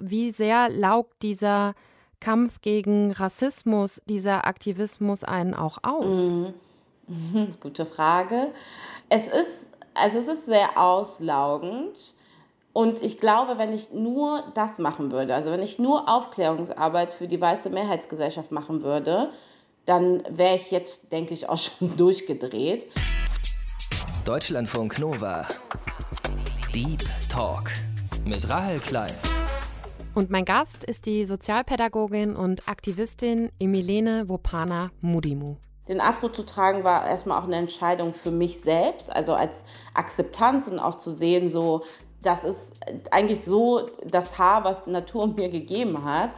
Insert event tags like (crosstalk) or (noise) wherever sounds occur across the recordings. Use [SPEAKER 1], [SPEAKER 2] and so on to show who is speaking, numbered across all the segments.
[SPEAKER 1] wie sehr laugt dieser Kampf gegen Rassismus, dieser Aktivismus einen auch aus? Mhm. (laughs)
[SPEAKER 2] Gute Frage. Es ist, also es ist sehr auslaugend. Und ich glaube, wenn ich nur das machen würde, also wenn ich nur Aufklärungsarbeit für die weiße Mehrheitsgesellschaft machen würde, dann wäre ich jetzt, denke ich, auch (laughs) schon durchgedreht.
[SPEAKER 3] Deutschlandfunk Nova. Deep Talk mit Rahel Klein.
[SPEAKER 1] Und mein Gast ist die Sozialpädagogin und Aktivistin Emilene Wopana Mudimu.
[SPEAKER 2] Den Afro zu tragen war erstmal auch eine Entscheidung für mich selbst, also als Akzeptanz und auch zu sehen, so, das ist eigentlich so das Haar, was die Natur mir gegeben hat.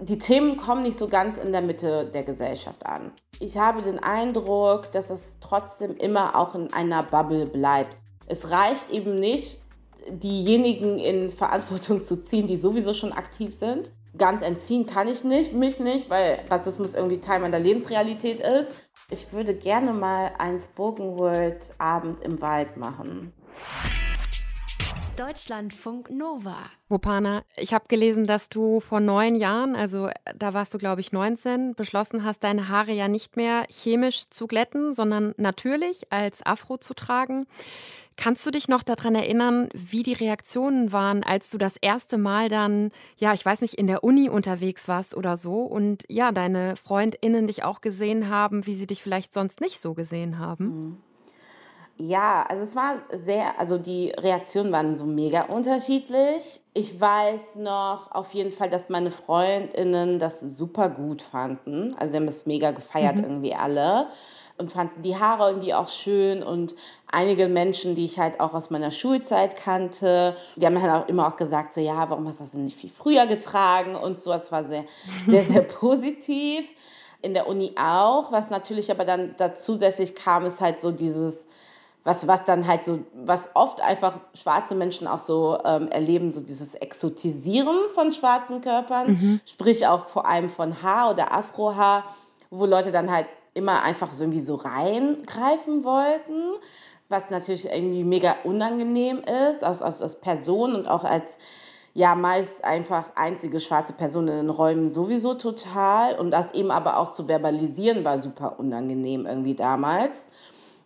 [SPEAKER 2] Die Themen kommen nicht so ganz in der Mitte der Gesellschaft an. Ich habe den Eindruck, dass es trotzdem immer auch in einer Bubble bleibt. Es reicht eben nicht, diejenigen in Verantwortung zu ziehen, die sowieso schon aktiv sind. Ganz entziehen kann ich nicht, mich nicht, weil Rassismus irgendwie Teil meiner Lebensrealität ist. Ich würde gerne mal einen Spoken Word Abend im Wald machen.
[SPEAKER 1] Deutschlandfunk Nova. Wopana, ich habe gelesen, dass du vor neun Jahren, also da warst du, glaube ich, 19, beschlossen hast, deine Haare ja nicht mehr chemisch zu glätten, sondern natürlich als Afro zu tragen. Kannst du dich noch daran erinnern, wie die Reaktionen waren, als du das erste Mal dann, ja, ich weiß nicht, in der Uni unterwegs warst oder so und ja, deine FreundInnen dich auch gesehen haben, wie sie dich vielleicht sonst nicht so gesehen haben? Mhm.
[SPEAKER 2] Ja, also es war sehr, also die Reaktionen waren so mega unterschiedlich. Ich weiß noch auf jeden Fall, dass meine Freundinnen das super gut fanden. Also sie haben es mega gefeiert mhm. irgendwie alle und fanden die Haare irgendwie auch schön und einige Menschen, die ich halt auch aus meiner Schulzeit kannte, die haben halt auch immer auch gesagt, so ja, warum hast du das denn nicht viel früher getragen und so. Es war sehr, sehr, sehr (laughs) positiv. In der Uni auch, was natürlich aber dann da zusätzlich kam, ist halt so dieses, was, was dann halt so, was oft einfach schwarze Menschen auch so ähm, erleben, so dieses Exotisieren von schwarzen Körpern, mhm. sprich auch vor allem von Haar oder Afrohaar, wo Leute dann halt immer einfach so irgendwie so reingreifen wollten, was natürlich irgendwie mega unangenehm ist, als, als, als Person und auch als ja meist einfach einzige schwarze Person in den Räumen sowieso total und das eben aber auch zu verbalisieren war super unangenehm irgendwie damals.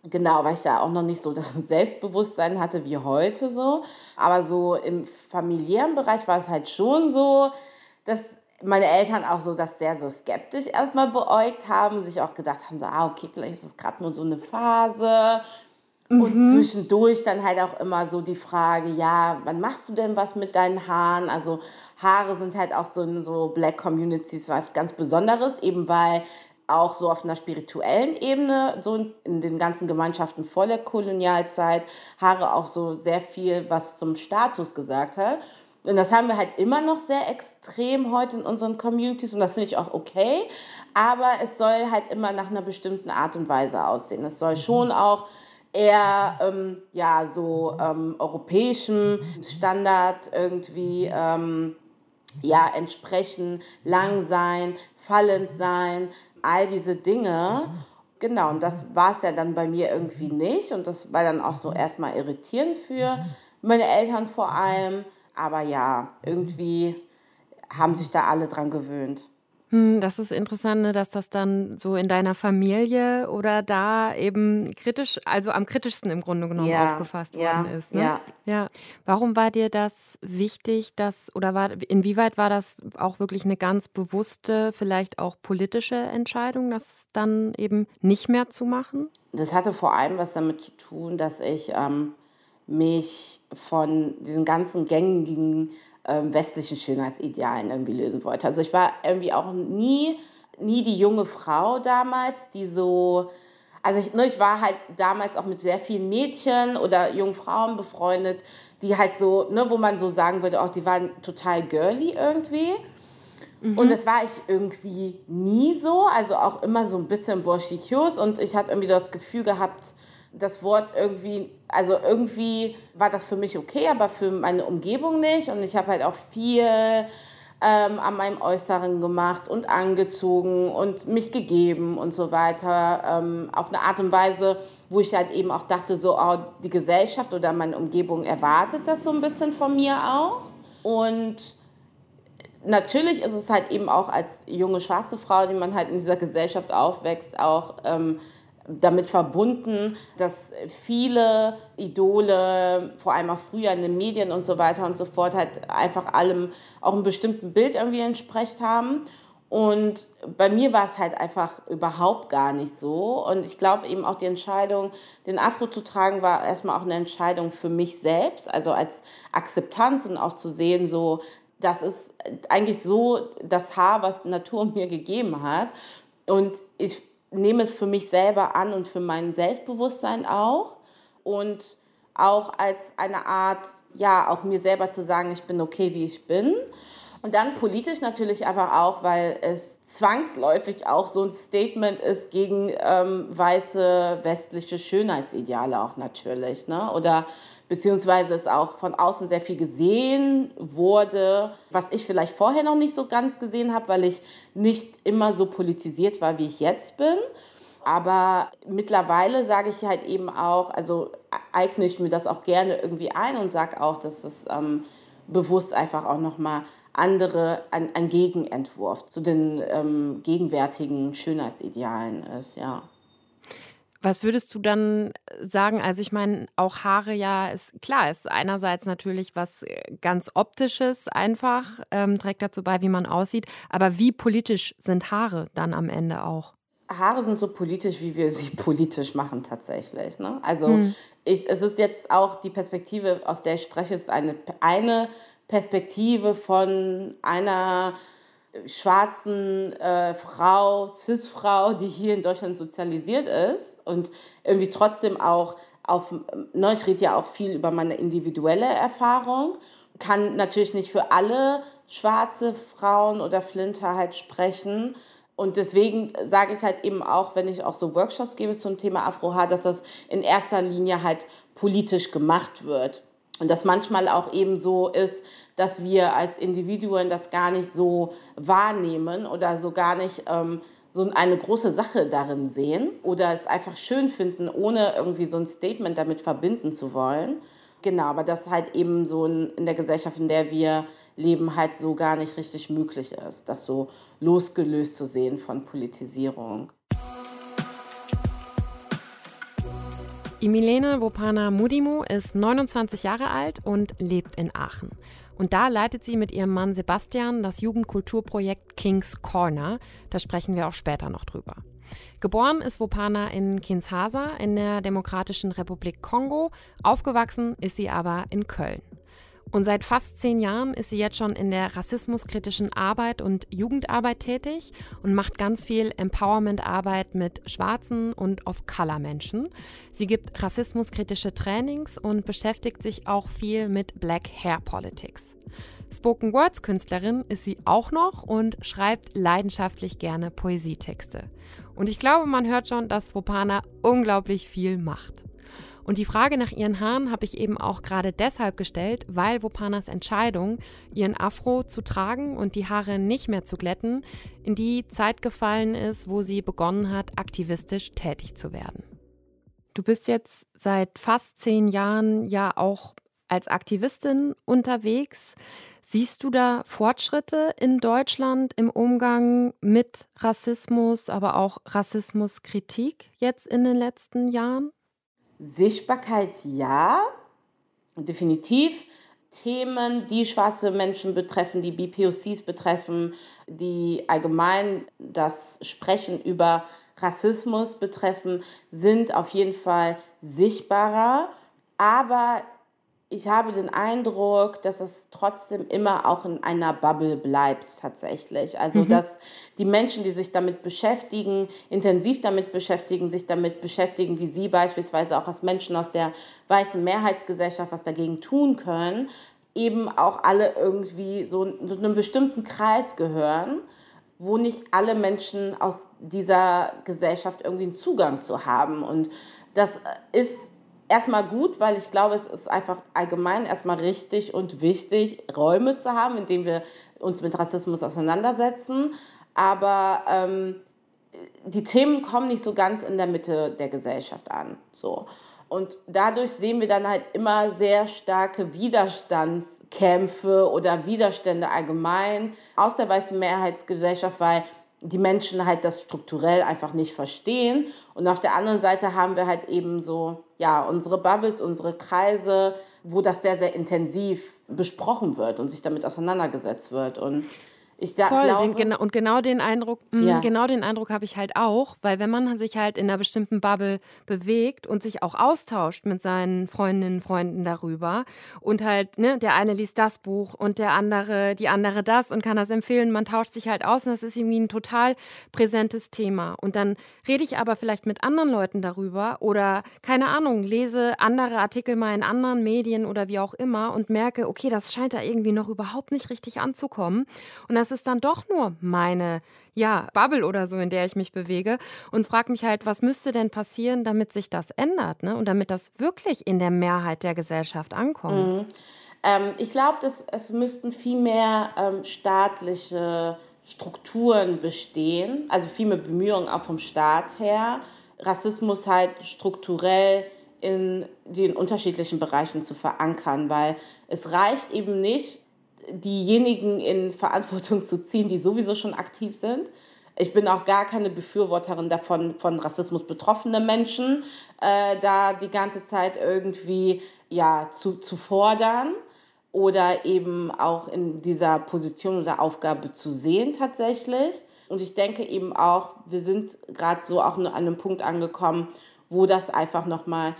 [SPEAKER 2] Genau, weil ich da auch noch nicht so das (laughs) Selbstbewusstsein hatte wie heute so. Aber so im familiären Bereich war es halt schon so, dass meine Eltern auch so das sehr so skeptisch erstmal beäugt haben, sich auch gedacht haben, so, ah, okay, vielleicht ist es gerade nur so eine Phase. Mhm. Und zwischendurch dann halt auch immer so die Frage, ja, wann machst du denn was mit deinen Haaren? Also Haare sind halt auch so in so Black Communities was ganz Besonderes, eben weil auch so auf einer spirituellen Ebene, so in den ganzen Gemeinschaften vor der Kolonialzeit, Haare auch so sehr viel was zum Status gesagt hat. Und das haben wir halt immer noch sehr extrem heute in unseren Communities und das finde ich auch okay. Aber es soll halt immer nach einer bestimmten Art und Weise aussehen. Es soll schon mhm. auch eher ähm, ja, so ähm, europäischem Standard irgendwie ähm, ja, entsprechen, lang sein, fallend sein, all diese Dinge. Genau, und das war es ja dann bei mir irgendwie nicht. Und das war dann auch so erstmal irritierend für meine Eltern vor allem. Aber ja, irgendwie haben sich da alle dran gewöhnt.
[SPEAKER 1] Hm, das ist interessant, ne, dass das dann so in deiner Familie oder da eben kritisch, also am kritischsten im Grunde genommen ja, aufgefasst ja, worden ist. Ne? Ja. ja. Warum war dir das wichtig, dass oder war inwieweit war das auch wirklich eine ganz bewusste, vielleicht auch politische Entscheidung, das dann eben nicht mehr zu machen?
[SPEAKER 2] Das hatte vor allem was damit zu tun, dass ich ähm, mich von diesen ganzen gängigen ähm, westlichen Schönheitsidealen irgendwie lösen wollte. Also ich war irgendwie auch nie, nie die junge Frau damals, die so, also ich, ne, ich war halt damals auch mit sehr vielen Mädchen oder jungen Frauen befreundet, die halt so, ne, wo man so sagen würde, auch die waren total girly irgendwie. Mhm. Und das war ich irgendwie nie so, also auch immer so ein bisschen borschikios und ich hatte irgendwie das Gefühl gehabt, das Wort irgendwie, also irgendwie war das für mich okay, aber für meine Umgebung nicht. Und ich habe halt auch viel ähm, an meinem Äußeren gemacht und angezogen und mich gegeben und so weiter. Ähm, auf eine Art und Weise, wo ich halt eben auch dachte, so, oh, die Gesellschaft oder meine Umgebung erwartet das so ein bisschen von mir auch. Und natürlich ist es halt eben auch als junge schwarze Frau, die man halt in dieser Gesellschaft aufwächst, auch ähm, damit verbunden, dass viele Idole, vor allem auch früher in den Medien und so weiter und so fort, halt einfach allem auch einem bestimmten Bild irgendwie entsprechen haben. Und bei mir war es halt einfach überhaupt gar nicht so. Und ich glaube eben auch die Entscheidung, den Afro zu tragen, war erstmal auch eine Entscheidung für mich selbst, also als Akzeptanz und auch zu sehen, so, das ist eigentlich so das Haar, was Natur (laughs) mir gegeben hat. Und ich nehme es für mich selber an und für mein Selbstbewusstsein auch. Und auch als eine Art, ja, auch mir selber zu sagen, ich bin okay, wie ich bin. Und dann politisch natürlich aber auch, weil es zwangsläufig auch so ein Statement ist gegen ähm, weiße westliche Schönheitsideale auch natürlich. Ne? Oder beziehungsweise es auch von außen sehr viel gesehen wurde, was ich vielleicht vorher noch nicht so ganz gesehen habe, weil ich nicht immer so politisiert war, wie ich jetzt bin. Aber mittlerweile sage ich halt eben auch, also eigne ich mir das auch gerne irgendwie ein und sage auch, dass es ähm, bewusst einfach auch nochmal andere, ein, ein Gegenentwurf zu den ähm, gegenwärtigen Schönheitsidealen ist, ja.
[SPEAKER 1] Was würdest du dann sagen? Also ich meine, auch Haare ja ist klar, ist einerseits natürlich was äh, ganz optisches einfach, ähm, trägt dazu bei, wie man aussieht. Aber wie politisch sind Haare dann am Ende auch?
[SPEAKER 2] Haare sind so politisch, wie wir sie (laughs) politisch machen tatsächlich. Ne? Also hm. ich, es ist jetzt auch die Perspektive, aus der ich spreche, ist eine, eine Perspektive von einer schwarzen äh, Frau, Cis-Frau, die hier in Deutschland sozialisiert ist und irgendwie trotzdem auch auf, ne, ich rede ja auch viel über meine individuelle Erfahrung, kann natürlich nicht für alle schwarze Frauen oder Flinter halt sprechen. Und deswegen sage ich halt eben auch, wenn ich auch so Workshops gebe zum Thema Afrohaar, dass das in erster Linie halt politisch gemacht wird. Und das manchmal auch eben so ist, dass wir als Individuen das gar nicht so wahrnehmen oder so gar nicht ähm, so eine große Sache darin sehen oder es einfach schön finden, ohne irgendwie so ein Statement damit verbinden zu wollen. Genau, aber das halt eben so in der Gesellschaft, in der wir leben, halt so gar nicht richtig möglich ist, das so losgelöst zu sehen von Politisierung.
[SPEAKER 1] Imilene Wopana Mudimu ist 29 Jahre alt und lebt in Aachen. Und da leitet sie mit ihrem Mann Sebastian das Jugendkulturprojekt King's Corner. Da sprechen wir auch später noch drüber. Geboren ist Wopana in Kinshasa in der Demokratischen Republik Kongo. Aufgewachsen ist sie aber in Köln. Und seit fast zehn Jahren ist sie jetzt schon in der rassismuskritischen Arbeit und Jugendarbeit tätig und macht ganz viel Empowerment-Arbeit mit schwarzen und Off-Color-Menschen. Sie gibt rassismuskritische Trainings und beschäftigt sich auch viel mit Black Hair Politics. Spoken Words Künstlerin ist sie auch noch und schreibt leidenschaftlich gerne Poesietexte. Und ich glaube, man hört schon, dass Wopana unglaublich viel macht. Und die Frage nach ihren Haaren habe ich eben auch gerade deshalb gestellt, weil Wopanas Entscheidung, ihren Afro zu tragen und die Haare nicht mehr zu glätten, in die Zeit gefallen ist, wo sie begonnen hat, aktivistisch tätig zu werden. Du bist jetzt seit fast zehn Jahren ja auch als Aktivistin unterwegs. Siehst du da Fortschritte in Deutschland im Umgang mit Rassismus, aber auch Rassismuskritik jetzt in den letzten Jahren?
[SPEAKER 2] Sichtbarkeit ja, definitiv. Themen, die schwarze Menschen betreffen, die BPOCs betreffen, die allgemein das Sprechen über Rassismus betreffen, sind auf jeden Fall sichtbarer. Aber ich habe den Eindruck, dass es trotzdem immer auch in einer Bubble bleibt tatsächlich. Also mhm. dass die Menschen, die sich damit beschäftigen, intensiv damit beschäftigen, sich damit beschäftigen, wie sie beispielsweise auch als Menschen aus der weißen Mehrheitsgesellschaft was dagegen tun können, eben auch alle irgendwie so in einem bestimmten Kreis gehören, wo nicht alle Menschen aus dieser Gesellschaft irgendwie einen Zugang zu haben. Und das ist erstmal gut, weil ich glaube, es ist einfach allgemein erstmal richtig und wichtig, Räume zu haben, in denen wir uns mit Rassismus auseinandersetzen. Aber ähm, die Themen kommen nicht so ganz in der Mitte der Gesellschaft an. So. Und dadurch sehen wir dann halt immer sehr starke Widerstands Kämpfe oder Widerstände allgemein aus der weißen Mehrheitsgesellschaft, weil die Menschen halt das strukturell einfach nicht verstehen. Und auf der anderen Seite haben wir halt eben so, ja, unsere Bubbles, unsere Kreise, wo das sehr, sehr intensiv besprochen wird und sich damit auseinandergesetzt wird. Und ich
[SPEAKER 1] da, Voll, glaube, den, genau, und genau den Eindruck, mh, ja. genau den Eindruck habe ich halt auch, weil wenn man sich halt in einer bestimmten Bubble bewegt und sich auch austauscht mit seinen Freundinnen und Freunden darüber und halt, ne, der eine liest das Buch und der andere, die andere das und kann das empfehlen, man tauscht sich halt aus und das ist irgendwie ein total präsentes Thema. Und dann rede ich aber vielleicht mit anderen Leuten darüber oder, keine Ahnung, lese andere Artikel mal in anderen Medien oder wie auch immer und merke, okay, das scheint da irgendwie noch überhaupt nicht richtig anzukommen. Und das ist dann doch nur meine ja, Bubble oder so, in der ich mich bewege und frage mich halt, was müsste denn passieren, damit sich das ändert ne? und damit das wirklich in der Mehrheit der Gesellschaft ankommt. Mhm.
[SPEAKER 2] Ähm, ich glaube, es müssten viel mehr ähm, staatliche Strukturen bestehen, also viel mehr Bemühungen auch vom Staat her, Rassismus halt strukturell in den unterschiedlichen Bereichen zu verankern, weil es reicht eben nicht, diejenigen in (laughs) Verantwortung zu ziehen, die sowieso schon aktiv sind. Ich bin auch gar keine Befürworterin davon, von Rassismus betroffene Menschen äh, da die ganze Zeit irgendwie ja, zu, zu fordern oder eben auch in dieser Position oder Aufgabe zu sehen tatsächlich. Und ich denke eben auch, wir sind gerade so auch an einem Punkt angekommen, wo das einfach nochmal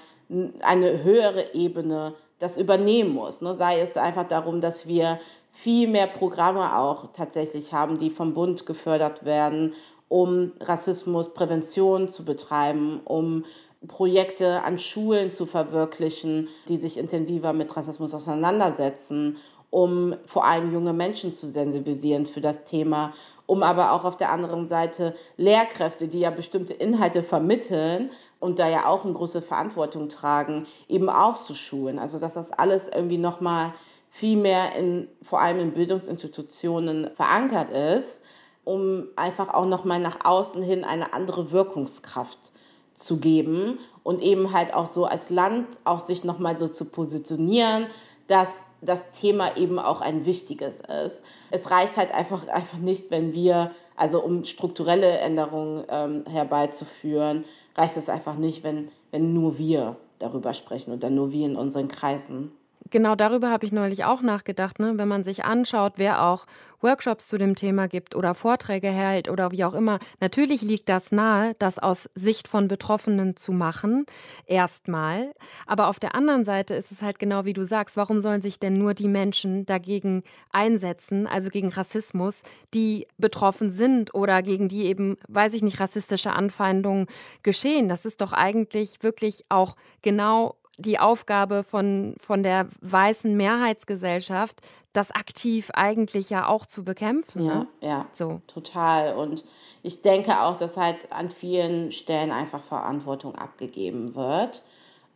[SPEAKER 2] eine höhere Ebene das übernehmen muss. Ne? Sei es einfach darum, dass wir viel mehr Programme auch tatsächlich haben, die vom Bund gefördert werden, um Rassismusprävention zu betreiben, um Projekte an Schulen zu verwirklichen, die sich intensiver mit Rassismus auseinandersetzen, um vor allem junge Menschen zu sensibilisieren für das Thema, um aber auch auf der anderen Seite Lehrkräfte, die ja bestimmte Inhalte vermitteln und da ja auch eine große Verantwortung tragen, eben auch zu schulen. Also dass das alles irgendwie nochmal viel mehr in, vor allem in Bildungsinstitutionen verankert ist, um einfach auch nochmal nach außen hin eine andere Wirkungskraft zu geben und eben halt auch so als Land auch sich nochmal so zu positionieren, dass das Thema eben auch ein wichtiges ist. Es reicht halt einfach, einfach nicht, wenn wir, also um strukturelle Änderungen ähm, herbeizuführen, reicht es einfach nicht, wenn, wenn nur wir darüber sprechen oder nur wir in unseren Kreisen.
[SPEAKER 1] Genau darüber habe ich neulich auch nachgedacht, ne? wenn man sich anschaut, wer auch Workshops zu dem Thema gibt oder Vorträge hält oder wie auch immer. Natürlich liegt das nahe, das aus Sicht von Betroffenen zu machen, erstmal. Aber auf der anderen Seite ist es halt genau wie du sagst, warum sollen sich denn nur die Menschen dagegen einsetzen, also gegen Rassismus, die betroffen sind oder gegen die eben, weiß ich nicht, rassistische Anfeindungen geschehen? Das ist doch eigentlich wirklich auch genau die Aufgabe von, von der weißen Mehrheitsgesellschaft, das aktiv eigentlich ja auch zu bekämpfen.
[SPEAKER 2] Ja,
[SPEAKER 1] ne?
[SPEAKER 2] ja, so. total. Und ich denke auch, dass halt an vielen Stellen einfach Verantwortung abgegeben wird.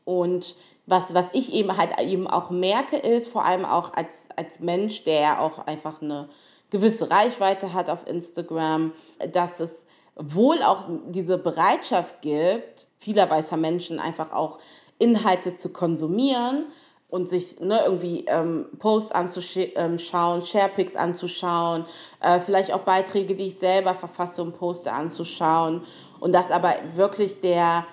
[SPEAKER 2] Und was, was ich eben halt eben auch merke, ist, vor allem auch als, als Mensch, der auch einfach eine gewisse Reichweite hat auf Instagram, dass es wohl auch diese Bereitschaft gibt, vieler weißer Menschen einfach auch Inhalte zu konsumieren und sich ne, irgendwie ähm, Posts anzuschauen, ähm, Sharepics anzuschauen, äh, vielleicht auch Beiträge, die ich selber verfasse und poste, anzuschauen. Und das aber wirklich der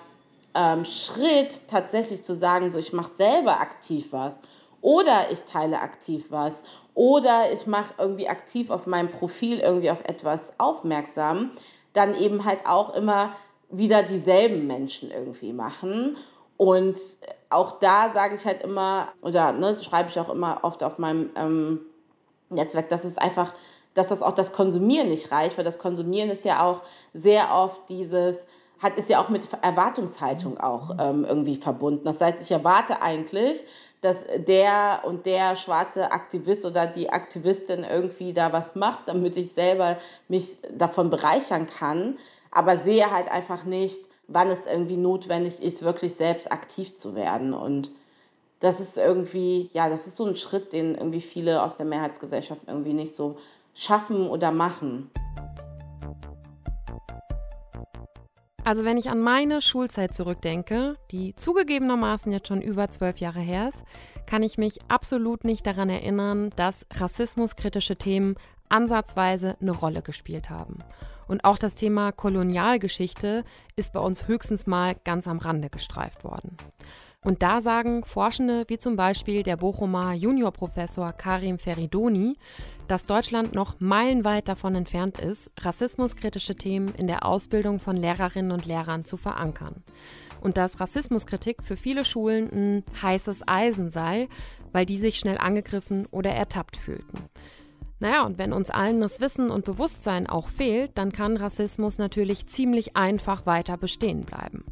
[SPEAKER 2] ähm, Schritt tatsächlich zu sagen, so ich mache selber aktiv was oder ich teile aktiv was oder ich mache irgendwie aktiv auf meinem Profil irgendwie auf etwas aufmerksam, dann eben halt auch immer wieder dieselben Menschen irgendwie machen und auch da sage ich halt immer, oder ne, schreibe ich auch immer oft auf meinem ähm, Netzwerk, dass es einfach, dass das auch das Konsumieren nicht reicht, weil das Konsumieren ist ja auch sehr oft dieses, hat, ist ja auch mit Erwartungshaltung auch ähm, irgendwie verbunden. Das heißt, ich erwarte eigentlich, dass der und der schwarze Aktivist oder die Aktivistin irgendwie da was macht, damit ich selber mich davon bereichern kann, aber sehe halt einfach nicht, wann es irgendwie notwendig ist, wirklich selbst aktiv zu werden. Und das ist irgendwie, ja, das ist so ein Schritt, den irgendwie viele aus der Mehrheitsgesellschaft irgendwie nicht so schaffen oder machen.
[SPEAKER 1] Also wenn ich an meine Schulzeit zurückdenke, die zugegebenermaßen jetzt schon über zwölf Jahre her ist, kann ich mich absolut nicht daran erinnern, dass rassismuskritische Themen ansatzweise eine Rolle gespielt haben. Und auch das Thema Kolonialgeschichte ist bei uns höchstens mal ganz am Rande gestreift worden. Und da sagen Forschende wie zum Beispiel der Bochumer Juniorprofessor Karim Feridoni, dass Deutschland noch meilenweit davon entfernt ist, rassismuskritische Themen in der Ausbildung von Lehrerinnen und Lehrern zu verankern. Und dass Rassismuskritik für viele Schulen ein heißes Eisen sei, weil die sich schnell angegriffen oder ertappt fühlten. Naja, und wenn uns allen das Wissen und Bewusstsein auch fehlt, dann kann Rassismus natürlich ziemlich einfach weiter bestehen bleiben.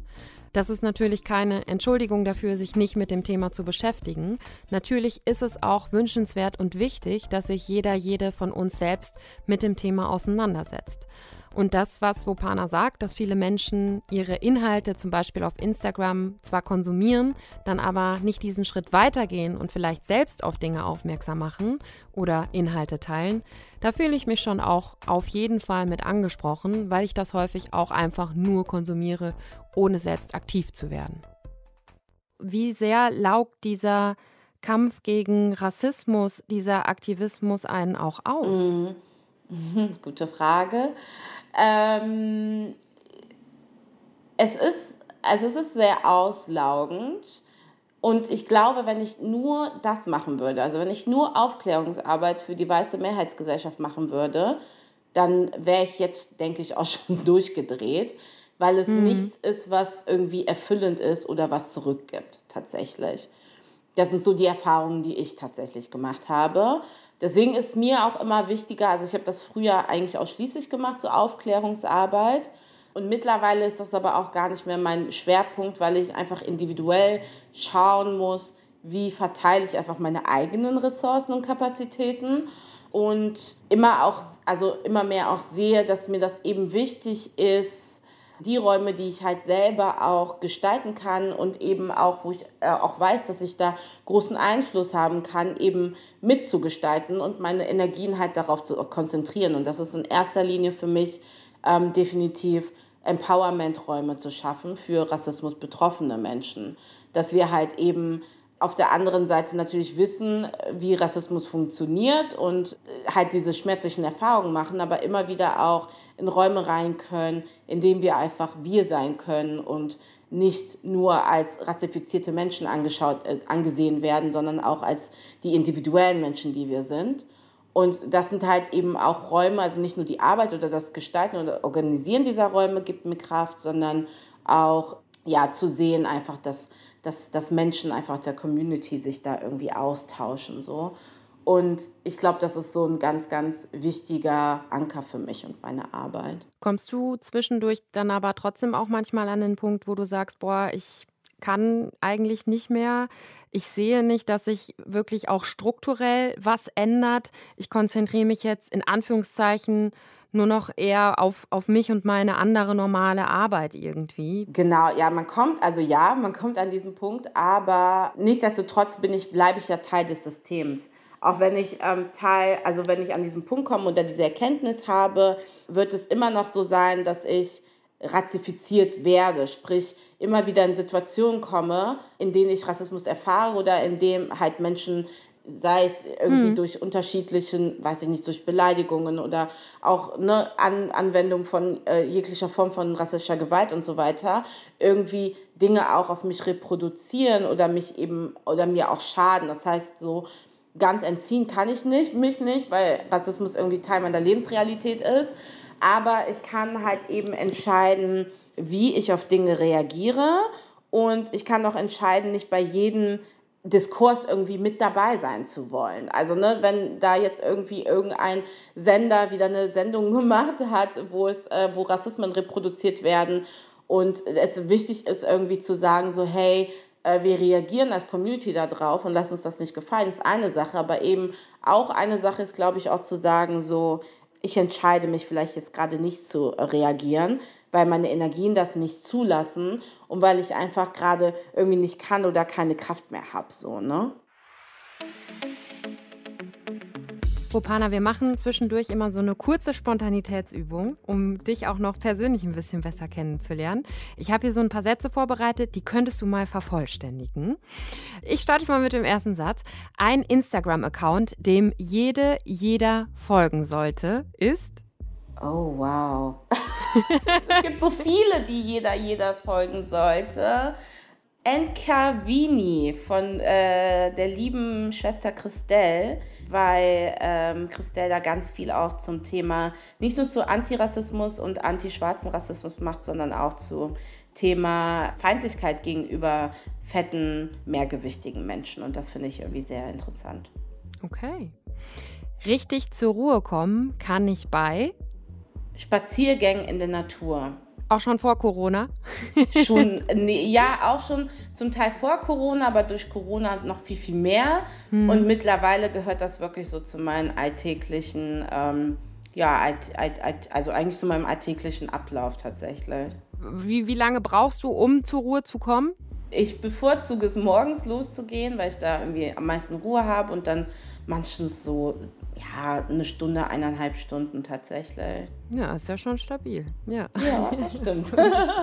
[SPEAKER 1] Das ist natürlich keine Entschuldigung dafür, sich nicht mit dem Thema zu beschäftigen. Natürlich ist es auch wünschenswert und wichtig, dass sich jeder, jede von uns selbst mit dem Thema auseinandersetzt. Und das, was Wopana sagt, dass viele Menschen ihre Inhalte zum Beispiel auf Instagram zwar konsumieren, dann aber nicht diesen Schritt weitergehen und vielleicht selbst auf Dinge aufmerksam machen oder Inhalte teilen, da fühle ich mich schon auch auf jeden Fall mit angesprochen, weil ich das häufig auch einfach nur konsumiere, ohne selbst aktiv zu werden. Wie sehr laugt dieser Kampf gegen Rassismus, dieser Aktivismus einen auch aus?
[SPEAKER 2] Mhm. (laughs) Gute Frage. Ähm, es ist, also es ist sehr auslaugend. Und ich glaube, wenn ich nur das machen würde, also wenn ich nur Aufklärungsarbeit für die weiße Mehrheitsgesellschaft machen würde, dann wäre ich jetzt, denke ich, auch (laughs) schon durchgedreht, weil es mhm. nichts ist, was irgendwie erfüllend ist oder was zurückgibt, tatsächlich. Das sind so die Erfahrungen, die ich tatsächlich gemacht habe. Deswegen ist mir auch immer wichtiger, also ich habe das früher eigentlich ausschließlich gemacht, so Aufklärungsarbeit. Und mittlerweile ist das aber auch gar nicht mehr mein Schwerpunkt, weil ich einfach individuell schauen muss, wie verteile ich einfach meine eigenen Ressourcen und Kapazitäten und immer auch, also immer mehr auch sehe, dass mir das eben wichtig ist, die Räume, die ich halt selber auch gestalten kann und eben auch, wo ich äh, auch weiß, dass ich da großen Einfluss haben kann, eben mitzugestalten und meine Energien halt darauf zu konzentrieren. Und das ist in erster Linie für mich ähm, definitiv Empowerment-Räume zu schaffen für Rassismus betroffene Menschen. Dass wir halt eben auf der anderen Seite natürlich wissen, wie Rassismus funktioniert und halt diese schmerzlichen Erfahrungen machen, aber immer wieder auch in Räume rein können, in denen wir einfach wir sein können und nicht nur als rassifizierte Menschen angeschaut, äh, angesehen werden, sondern auch als die individuellen Menschen, die wir sind. Und das sind halt eben auch Räume, also nicht nur die Arbeit oder das Gestalten oder Organisieren dieser Räume gibt mir Kraft, sondern auch ja, zu sehen einfach, dass dass, dass Menschen einfach der Community sich da irgendwie austauschen. So. Und ich glaube, das ist so ein ganz, ganz wichtiger Anker für mich und meine Arbeit.
[SPEAKER 1] Kommst du zwischendurch dann aber trotzdem auch manchmal an den Punkt, wo du sagst, boah, ich kann eigentlich nicht mehr. Ich sehe nicht, dass sich wirklich auch strukturell was ändert. Ich konzentriere mich jetzt in Anführungszeichen nur noch eher auf, auf mich und meine andere normale Arbeit irgendwie.
[SPEAKER 2] Genau, ja, man kommt, also ja, man kommt an diesen Punkt, aber nichtsdestotrotz bin ich, bleibe ich ja Teil des Systems. Auch wenn ich ähm, Teil, also wenn ich an diesen Punkt komme oder diese Erkenntnis habe, wird es immer noch so sein, dass ich rassifiziert werde, sprich immer wieder in Situationen komme, in denen ich Rassismus erfahre oder in dem halt Menschen sei es irgendwie mhm. durch unterschiedlichen, weiß ich nicht, durch Beleidigungen oder auch ne, An Anwendung von äh, jeglicher Form von rassischer Gewalt und so weiter, irgendwie Dinge auch auf mich reproduzieren oder mich eben oder mir auch schaden. Das heißt, so ganz entziehen kann ich nicht, mich nicht, weil Rassismus irgendwie Teil meiner Lebensrealität ist. Aber ich kann halt eben entscheiden, wie ich auf Dinge reagiere. Und ich kann auch entscheiden, nicht bei jedem Diskurs irgendwie mit dabei sein zu wollen. Also ne, wenn da jetzt irgendwie irgendein Sender wieder eine Sendung (laughs) gemacht hat, wo es, äh, wo Rassismen reproduziert werden und es wichtig ist irgendwie zu sagen so hey äh, wir reagieren als Community darauf und lassen uns das nicht gefallen, ist eine Sache, aber eben auch eine Sache ist, glaube ich, auch zu sagen so ich entscheide mich vielleicht jetzt gerade nicht zu reagieren, weil meine Energien das nicht zulassen und weil ich einfach gerade irgendwie nicht kann oder keine Kraft mehr habe, so, ne?
[SPEAKER 1] Rupana, wir machen zwischendurch immer so eine kurze Spontanitätsübung, um dich auch noch persönlich ein bisschen besser kennenzulernen. Ich habe hier so ein paar Sätze vorbereitet, die könntest du mal vervollständigen. Ich starte mal mit dem ersten Satz. Ein Instagram-Account, dem jede, jeder folgen sollte, ist.
[SPEAKER 2] Oh, wow. (laughs) es gibt so viele, die jeder, jeder folgen sollte. Enkavini von äh, der lieben Schwester Christelle, weil ähm, Christelle da ganz viel auch zum Thema nicht nur zu Antirassismus und antischwarzen Rassismus macht, sondern auch zum Thema Feindlichkeit gegenüber fetten, mehrgewichtigen Menschen. Und das finde ich irgendwie sehr interessant.
[SPEAKER 1] Okay. Richtig zur Ruhe kommen kann ich bei
[SPEAKER 2] Spaziergängen in der Natur.
[SPEAKER 1] Auch schon vor Corona?
[SPEAKER 2] schon, (laughs) nee, ja, auch schon zum Teil vor Corona, aber durch Corona noch viel, viel mehr. Hm. Und mittlerweile gehört das wirklich so zu meinen alltäglichen, ähm, ja, also eigentlich zu meinem alltäglichen Ablauf tatsächlich.
[SPEAKER 1] Wie, wie lange brauchst du, um zur Ruhe zu kommen?
[SPEAKER 2] Ich bevorzuge es morgens loszugehen, weil ich da irgendwie am meisten Ruhe habe und dann manchens so ja, eine Stunde, eineinhalb Stunden tatsächlich.
[SPEAKER 1] Ja, ist ja schon stabil. Ja,
[SPEAKER 2] ja das stimmt.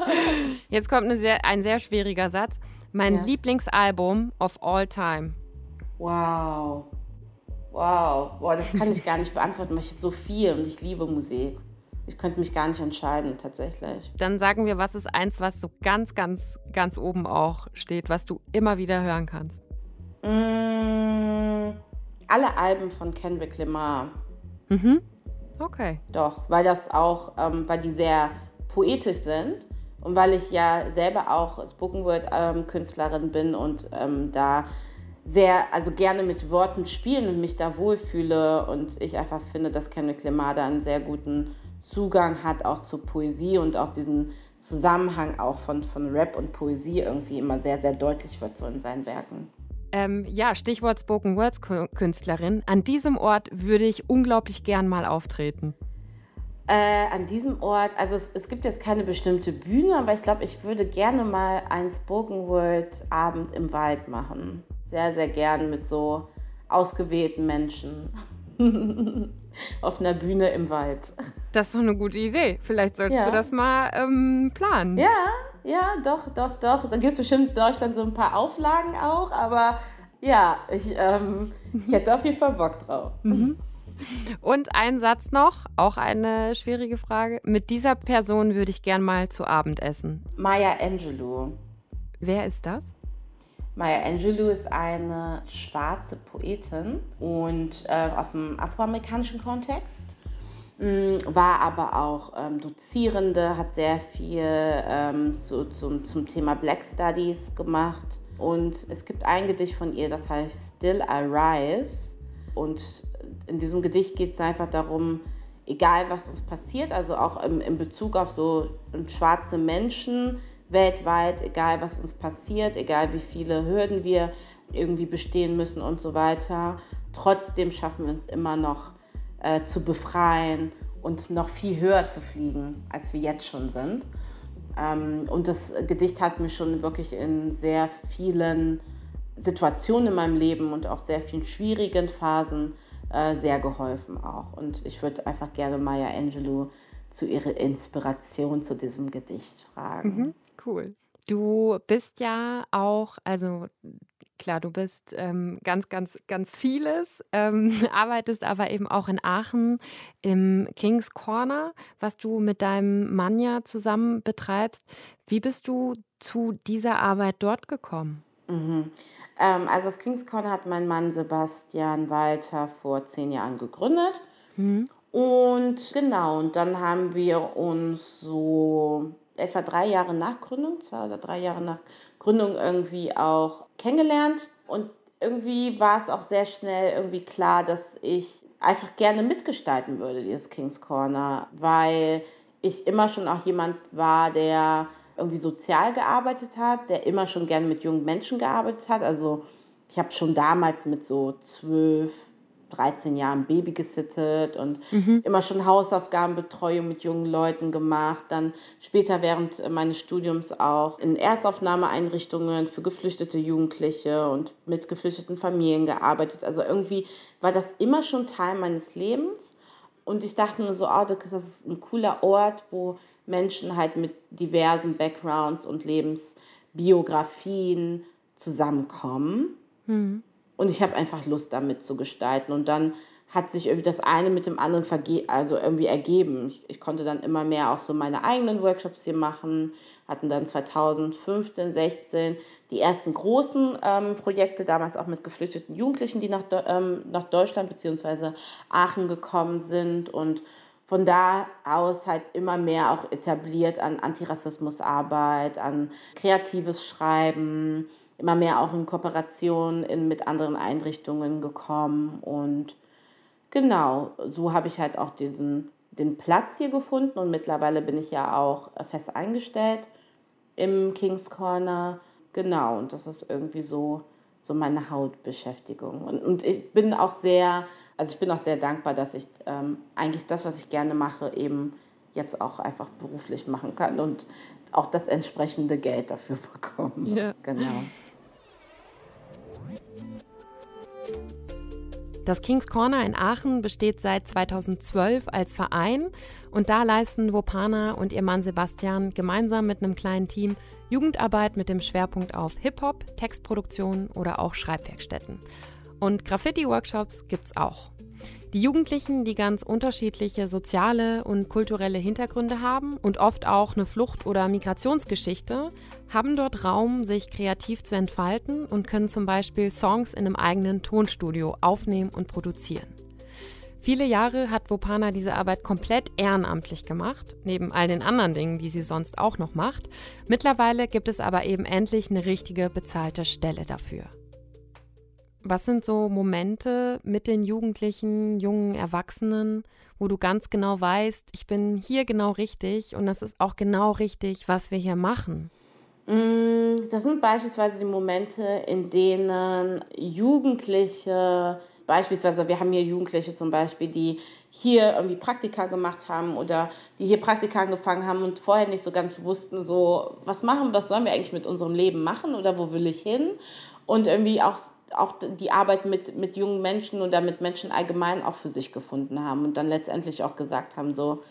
[SPEAKER 2] (laughs)
[SPEAKER 1] Jetzt kommt eine sehr, ein sehr schwieriger Satz. Mein ja. Lieblingsalbum of all time.
[SPEAKER 2] Wow. Wow. Boah, das kann ich gar nicht beantworten, weil ich habe so viel und ich liebe Musik. Ich könnte mich gar nicht entscheiden, tatsächlich.
[SPEAKER 1] Dann sagen wir, was ist eins, was so ganz, ganz, ganz oben auch steht, was du immer wieder hören kannst?
[SPEAKER 2] Mmh alle Alben von Kendrick Lamar.
[SPEAKER 1] Mhm. Okay.
[SPEAKER 2] Doch, weil das auch, ähm, weil die sehr poetisch sind und weil ich ja selber auch Spoken Word ähm, Künstlerin bin und ähm, da sehr, also gerne mit Worten spielen und mich da wohlfühle und ich einfach finde, dass Kendrick Lamar da einen sehr guten Zugang hat auch zur Poesie und auch diesen Zusammenhang auch von, von Rap und Poesie irgendwie immer sehr, sehr deutlich wird so in seinen Werken.
[SPEAKER 1] Ähm, ja, Stichwort Spoken Words Künstlerin. An diesem Ort würde ich unglaublich gern mal auftreten.
[SPEAKER 2] Äh, an diesem Ort, also es, es, gibt jetzt keine bestimmte Bühne, aber ich glaube, ich würde gerne mal einen Spoken Word Abend im Wald machen. Sehr, sehr gern mit so ausgewählten Menschen. (laughs) Auf einer Bühne im Wald.
[SPEAKER 1] Das ist doch eine gute Idee. Vielleicht solltest ja. du das mal ähm, planen.
[SPEAKER 2] Ja, ja, doch, doch, doch. Da gibt es bestimmt in Deutschland so ein paar Auflagen auch, aber ja, ich, ähm, ich hätte auf jeden Fall Bock drauf. (laughs)
[SPEAKER 1] Mhm. Und ein Satz noch, auch eine schwierige Frage. Mit dieser Person würde ich gern mal zu Abend essen.
[SPEAKER 2] Maya Angelou.
[SPEAKER 1] Wer ist das?
[SPEAKER 2] Maya Angelou ist eine schwarze Poetin und äh, aus dem afroamerikanischen Kontext. Mm, war aber auch ähm, Dozierende, hat sehr viel ähm, so, zum, zum Thema Black Studies gemacht. Und es gibt ein Gedicht von ihr, das heißt Still I Rise. Und in diesem Gedicht geht es einfach darum, egal was uns passiert, also auch im, in Bezug auf so schwarze Menschen weltweit, egal was uns passiert, egal wie viele Hürden wir irgendwie bestehen müssen und so weiter, trotzdem schaffen wir uns immer noch äh, zu befreien und noch viel höher zu fliegen, als wir jetzt schon sind. Ähm, und das Gedicht hat mir schon wirklich in sehr vielen Situationen in meinem Leben und auch sehr vielen schwierigen Phasen äh, sehr geholfen auch. Und ich würde einfach gerne Maya Angelou zu ihrer Inspiration zu diesem Gedicht fragen.
[SPEAKER 1] Mhm, cool. Du bist ja auch, also klar, du bist ähm, ganz, ganz, ganz vieles, ähm, (laughs) arbeitest aber eben auch in Aachen im King's Corner, was du mit deinem Mann ja zusammen betreibst. Wie bist du zu dieser Arbeit dort gekommen?
[SPEAKER 2] Mhm. Ähm, also das King's Corner hat mein Mann Sebastian Walter vor zehn Jahren gegründet. Mhm. Und genau, und dann haben wir uns so etwa drei Jahre nach Gründung, zwei oder drei Jahre nach Gründung irgendwie auch kennengelernt. Und irgendwie war es auch sehr schnell irgendwie klar, dass ich einfach gerne mitgestalten würde, dieses King's Corner, weil ich immer schon auch jemand war, der irgendwie sozial gearbeitet hat, der immer schon gerne mit jungen Menschen gearbeitet hat. Also ich habe schon damals mit so zwölf, 13 Jahren Baby gesittet und mhm. immer schon Hausaufgabenbetreuung mit jungen Leuten gemacht. Dann später während meines Studiums auch in Erstaufnahmeeinrichtungen für geflüchtete Jugendliche und mit geflüchteten Familien gearbeitet. Also irgendwie war das immer schon Teil meines Lebens. Und ich dachte nur so, oh, das ist ein cooler Ort, wo Menschen halt mit diversen Backgrounds und Lebensbiografien zusammenkommen. Mhm. Und ich habe einfach Lust, damit zu gestalten. Und dann hat sich irgendwie das eine mit dem anderen verge also irgendwie ergeben. Ich, ich, konnte dann immer mehr auch so meine eigenen Workshops hier machen, hatten dann 2015, 16 die ersten großen ähm, Projekte, damals auch mit geflüchteten Jugendlichen, die nach, ähm, nach Deutschland bzw. Aachen gekommen sind und von da aus halt immer mehr auch etabliert an Antirassismusarbeit, an kreatives Schreiben, immer mehr auch in Kooperation in, mit anderen Einrichtungen gekommen. Und genau, so habe ich halt auch diesen, den Platz hier gefunden und mittlerweile bin ich ja auch fest eingestellt im King's Corner. Genau, und das ist irgendwie so, so meine Hautbeschäftigung. Und, und ich bin auch sehr, also ich bin auch sehr dankbar, dass ich ähm, eigentlich das, was ich gerne mache, eben jetzt auch einfach beruflich machen kann und auch das entsprechende Geld dafür (laughs) bekomme. Ja. Genau.
[SPEAKER 1] Das King's Corner in Aachen besteht seit 2012 als Verein und da leisten Wopana und ihr Mann Sebastian gemeinsam mit einem kleinen Team Jugendarbeit mit dem Schwerpunkt auf Hip-Hop, Textproduktion oder auch Schreibwerkstätten. Und Graffiti-Workshops gibt's auch. Die Jugendlichen, die ganz unterschiedliche soziale und kulturelle Hintergründe haben und oft auch eine Flucht- oder Migrationsgeschichte, haben dort Raum, sich kreativ zu entfalten und können zum Beispiel Songs in einem eigenen Tonstudio aufnehmen und produzieren. Viele Jahre hat Wopana diese Arbeit komplett ehrenamtlich gemacht, neben all den anderen Dingen, die sie sonst auch noch macht. Mittlerweile gibt es aber eben endlich eine richtige bezahlte Stelle dafür. Was sind so Momente mit den Jugendlichen, jungen Erwachsenen, wo du ganz genau weißt, ich bin hier genau richtig und das ist auch genau richtig, was wir hier machen?
[SPEAKER 2] Mm, das sind beispielsweise die Momente, in denen Jugendliche, beispielsweise, wir haben hier Jugendliche zum Beispiel, die hier irgendwie Praktika gemacht haben oder die hier Praktika angefangen haben und vorher nicht so ganz wussten, so, was machen, was sollen wir eigentlich mit unserem Leben machen oder wo will ich hin? Und irgendwie auch auch die Arbeit mit, mit jungen Menschen oder mit Menschen allgemein auch für sich gefunden haben und dann letztendlich auch gesagt haben, so,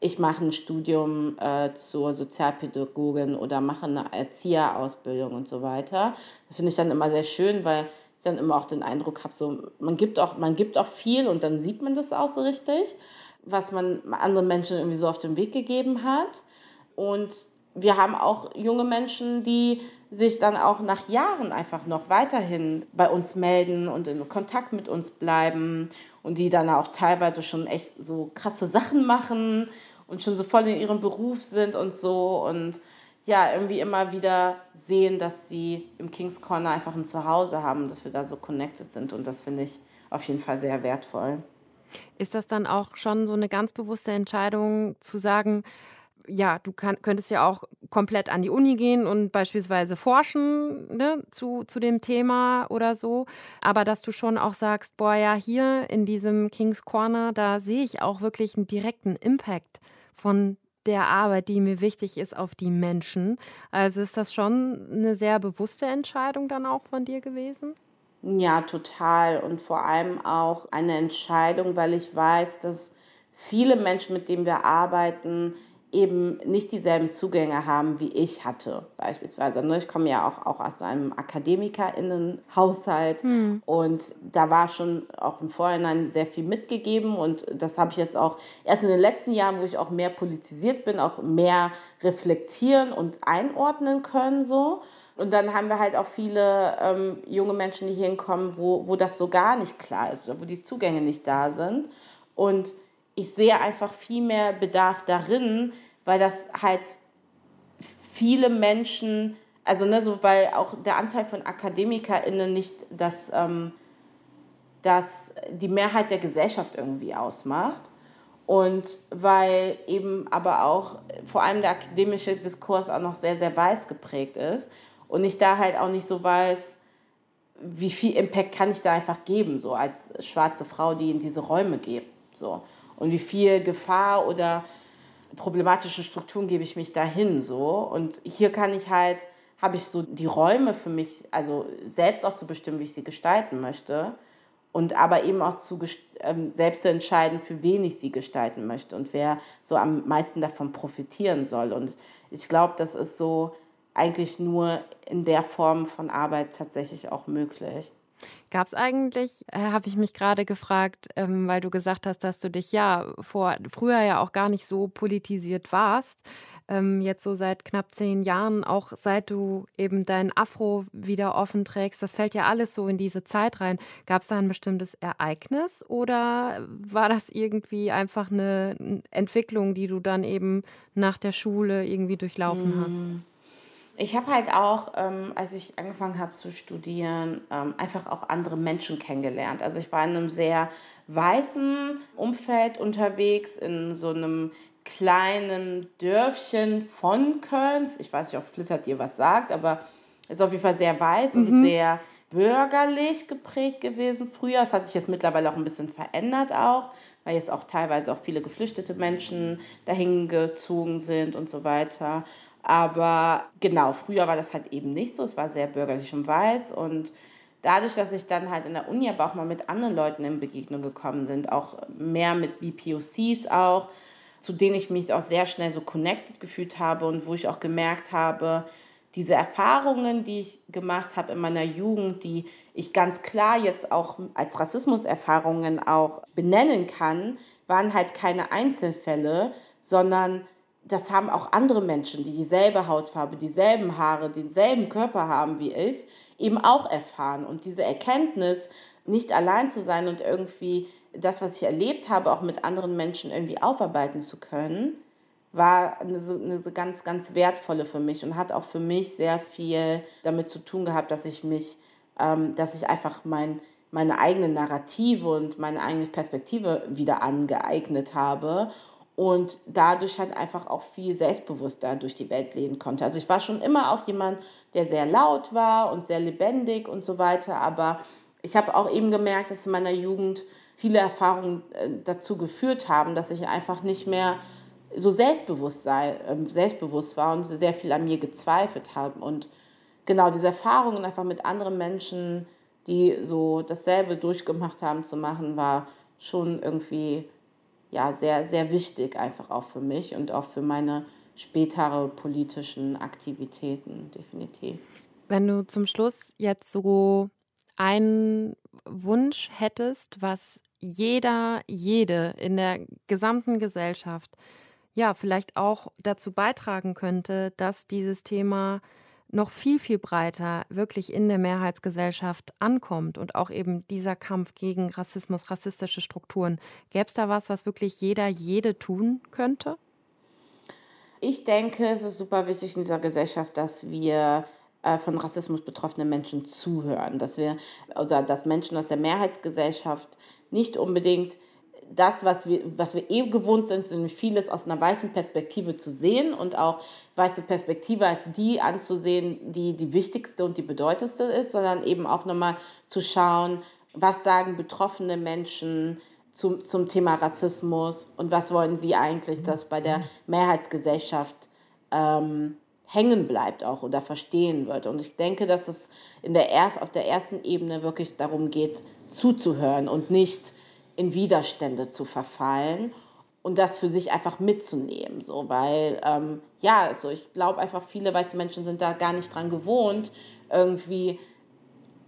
[SPEAKER 2] ich mache ein Studium äh, zur Sozialpädagogin oder mache eine Erzieherausbildung und so weiter. Das finde ich dann immer sehr schön, weil ich dann immer auch den Eindruck habe, so, man, gibt auch, man gibt auch viel und dann sieht man das auch so richtig, was man anderen Menschen irgendwie so auf den Weg gegeben hat. Und wir haben auch junge Menschen, die sich dann auch nach Jahren einfach noch weiterhin bei uns melden und in Kontakt mit uns bleiben und die dann auch teilweise schon echt so krasse Sachen machen und schon so voll in ihrem Beruf sind und so und ja, irgendwie immer wieder sehen, dass sie im King's Corner einfach ein Zuhause haben, dass wir da so connected sind und das finde ich auf jeden Fall sehr wertvoll.
[SPEAKER 1] Ist das dann auch schon so eine ganz bewusste Entscheidung zu sagen, ja, du kann, könntest ja auch komplett an die Uni gehen und beispielsweise forschen ne, zu, zu dem Thema oder so. Aber dass du schon auch sagst, boah, ja, hier in diesem King's Corner, da sehe ich auch wirklich einen direkten Impact von der Arbeit, die mir wichtig ist, auf die Menschen. Also ist das schon eine sehr bewusste Entscheidung dann auch von dir gewesen?
[SPEAKER 2] Ja, total. Und vor allem auch eine Entscheidung, weil ich weiß, dass viele Menschen, mit denen wir arbeiten, eben nicht dieselben Zugänge haben, wie ich hatte, beispielsweise. Ne, ich komme ja auch, auch aus einem AkademikerInnenhaushalt mhm. und da war schon auch im Vorhinein sehr viel mitgegeben und das habe ich jetzt auch erst in den letzten Jahren, wo ich auch mehr politisiert bin, auch mehr reflektieren und einordnen können so. Und dann haben wir halt auch viele ähm, junge Menschen, die hier hinkommen, wo, wo das so gar nicht klar ist, wo die Zugänge nicht da sind. Und ich sehe einfach viel mehr Bedarf darin, weil das halt viele Menschen, also ne, so weil auch der Anteil von AkademikerInnen nicht das, ähm, das die Mehrheit der Gesellschaft irgendwie ausmacht. Und weil eben aber auch vor allem der akademische Diskurs auch noch sehr, sehr weiß geprägt ist. Und ich da halt auch nicht so weiß, wie viel Impact kann ich da einfach geben, so als schwarze Frau, die in diese Räume geht. So. Und wie viel Gefahr oder problematische Strukturen gebe ich mich dahin so. Und hier kann ich halt, habe ich so die Räume für mich, also selbst auch zu bestimmen, wie ich sie gestalten möchte. Und aber eben auch zu, ähm, selbst zu entscheiden, für wen ich sie gestalten möchte und wer so am meisten davon profitieren soll. Und ich glaube, das ist so eigentlich nur in der Form von Arbeit tatsächlich auch möglich.
[SPEAKER 1] Gab es eigentlich, äh, habe ich mich gerade gefragt, ähm, weil du gesagt hast, dass du dich ja vor früher ja auch gar nicht so politisiert warst, ähm, jetzt so seit knapp zehn Jahren, auch seit du eben dein Afro wieder offen trägst, das fällt ja alles so in diese Zeit rein. Gab es da ein bestimmtes Ereignis oder war das irgendwie einfach eine Entwicklung, die du dann eben nach der Schule irgendwie durchlaufen hast?
[SPEAKER 2] Ich habe halt auch, ähm, als ich angefangen habe zu studieren, ähm, einfach auch andere Menschen kennengelernt. Also ich war in einem sehr weißen Umfeld unterwegs, in so einem kleinen Dörfchen von Köln. Ich weiß nicht, ob Flittert dir was sagt, aber es ist auf jeden Fall sehr weiß mhm. und sehr bürgerlich geprägt gewesen früher. Es hat sich jetzt mittlerweile auch ein bisschen verändert auch, weil jetzt auch teilweise auch viele geflüchtete Menschen dahin gezogen sind und so weiter. Aber genau, früher war das halt eben nicht so. Es war sehr bürgerlich und weiß. Und dadurch, dass ich dann halt in der Uni aber auch mal mit anderen Leuten in Begegnung gekommen bin, auch mehr mit BPOCs auch, zu denen ich mich auch sehr schnell so connected gefühlt habe und wo ich auch gemerkt habe, diese Erfahrungen, die ich gemacht habe in meiner Jugend, die ich ganz klar jetzt auch als Rassismuserfahrungen auch benennen kann, waren halt keine Einzelfälle, sondern das haben auch andere Menschen, die dieselbe Hautfarbe, dieselben Haare, denselben Körper haben wie ich, eben auch erfahren. Und diese Erkenntnis, nicht allein zu sein und irgendwie das, was ich erlebt habe, auch mit anderen Menschen irgendwie aufarbeiten zu können, war eine, so, eine ganz, ganz wertvolle für mich und hat auch für mich sehr viel damit zu tun gehabt, dass ich mich, ähm, dass ich einfach mein, meine eigene Narrative und meine eigene Perspektive wieder angeeignet habe und dadurch halt einfach auch viel selbstbewusster durch die Welt leben konnte. Also ich war schon immer auch jemand, der sehr laut war und sehr lebendig und so weiter, aber ich habe auch eben gemerkt, dass in meiner Jugend viele Erfahrungen äh, dazu geführt haben, dass ich einfach nicht mehr so selbstbewusst, sei, ähm, selbstbewusst war und sehr viel an mir gezweifelt habe. Und genau diese Erfahrungen einfach mit anderen Menschen, die so dasselbe durchgemacht haben, zu machen, war schon irgendwie ja, sehr, sehr wichtig einfach auch für mich und auch für meine spätere politischen Aktivitäten, definitiv.
[SPEAKER 1] Wenn du zum Schluss jetzt so einen Wunsch hättest, was jeder, jede in der gesamten Gesellschaft ja vielleicht auch dazu beitragen könnte, dass dieses Thema noch viel, viel breiter wirklich in der Mehrheitsgesellschaft ankommt und auch eben dieser Kampf gegen Rassismus, rassistische Strukturen. Gäbe es da was, was wirklich jeder, jede tun könnte?
[SPEAKER 2] Ich denke, es ist super wichtig in dieser Gesellschaft, dass wir äh, von Rassismus betroffene Menschen zuhören, dass wir oder dass Menschen aus der Mehrheitsgesellschaft nicht unbedingt das, was wir, was wir eh gewohnt sind, sind vieles aus einer weißen Perspektive zu sehen und auch weiße Perspektive als die anzusehen, die die wichtigste und die bedeutendste ist, sondern eben auch nochmal zu schauen, was sagen betroffene Menschen zum, zum Thema Rassismus und was wollen sie eigentlich, dass bei der Mehrheitsgesellschaft ähm, hängen bleibt auch oder verstehen wird. Und ich denke, dass es in der, auf der ersten Ebene wirklich darum geht, zuzuhören und nicht in Widerstände zu verfallen und das für sich einfach mitzunehmen. So, weil, ähm, ja, so ich glaube einfach, viele weiße Menschen sind da gar nicht dran gewohnt, irgendwie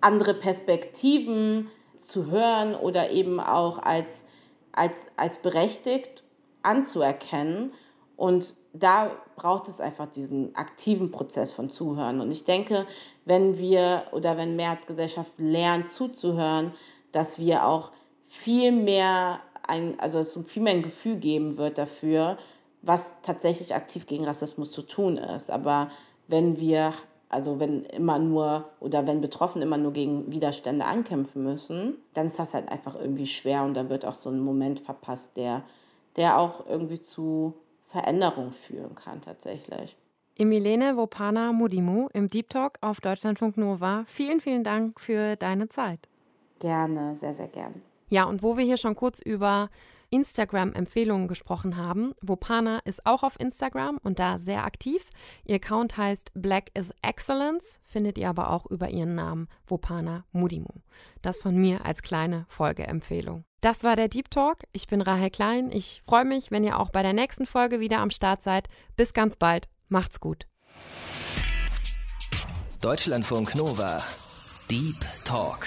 [SPEAKER 2] andere Perspektiven zu hören oder eben auch als, als, als berechtigt anzuerkennen. Und da braucht es einfach diesen aktiven Prozess von Zuhören. Und ich denke, wenn wir oder wenn Mehrheitsgesellschaft lernt zuzuhören, dass wir auch viel mehr ein, also es viel mehr ein Gefühl geben wird dafür, was tatsächlich aktiv gegen Rassismus zu tun ist. Aber wenn wir, also wenn immer nur oder wenn Betroffene immer nur gegen Widerstände ankämpfen müssen, dann ist das halt einfach irgendwie schwer und dann wird auch so ein Moment verpasst, der, der auch irgendwie zu Veränderung führen kann tatsächlich.
[SPEAKER 1] Emilene Wopana Mudimu im Deep Talk auf Deutschlandfunk Nova. Vielen, vielen Dank für deine Zeit.
[SPEAKER 2] Gerne, sehr, sehr gern.
[SPEAKER 1] Ja, und wo wir hier schon kurz über Instagram-Empfehlungen gesprochen haben. Wopana ist auch auf Instagram und da sehr aktiv. Ihr Account heißt Black is Excellence, findet ihr aber auch über ihren Namen Wopana Mudimu. Das von mir als kleine Folgeempfehlung. Das war der Deep Talk. Ich bin Rahel Klein. Ich freue mich, wenn ihr auch bei der nächsten Folge wieder am Start seid. Bis ganz bald. Macht's gut.
[SPEAKER 3] Deutschlandfunk Nova. Deep Talk.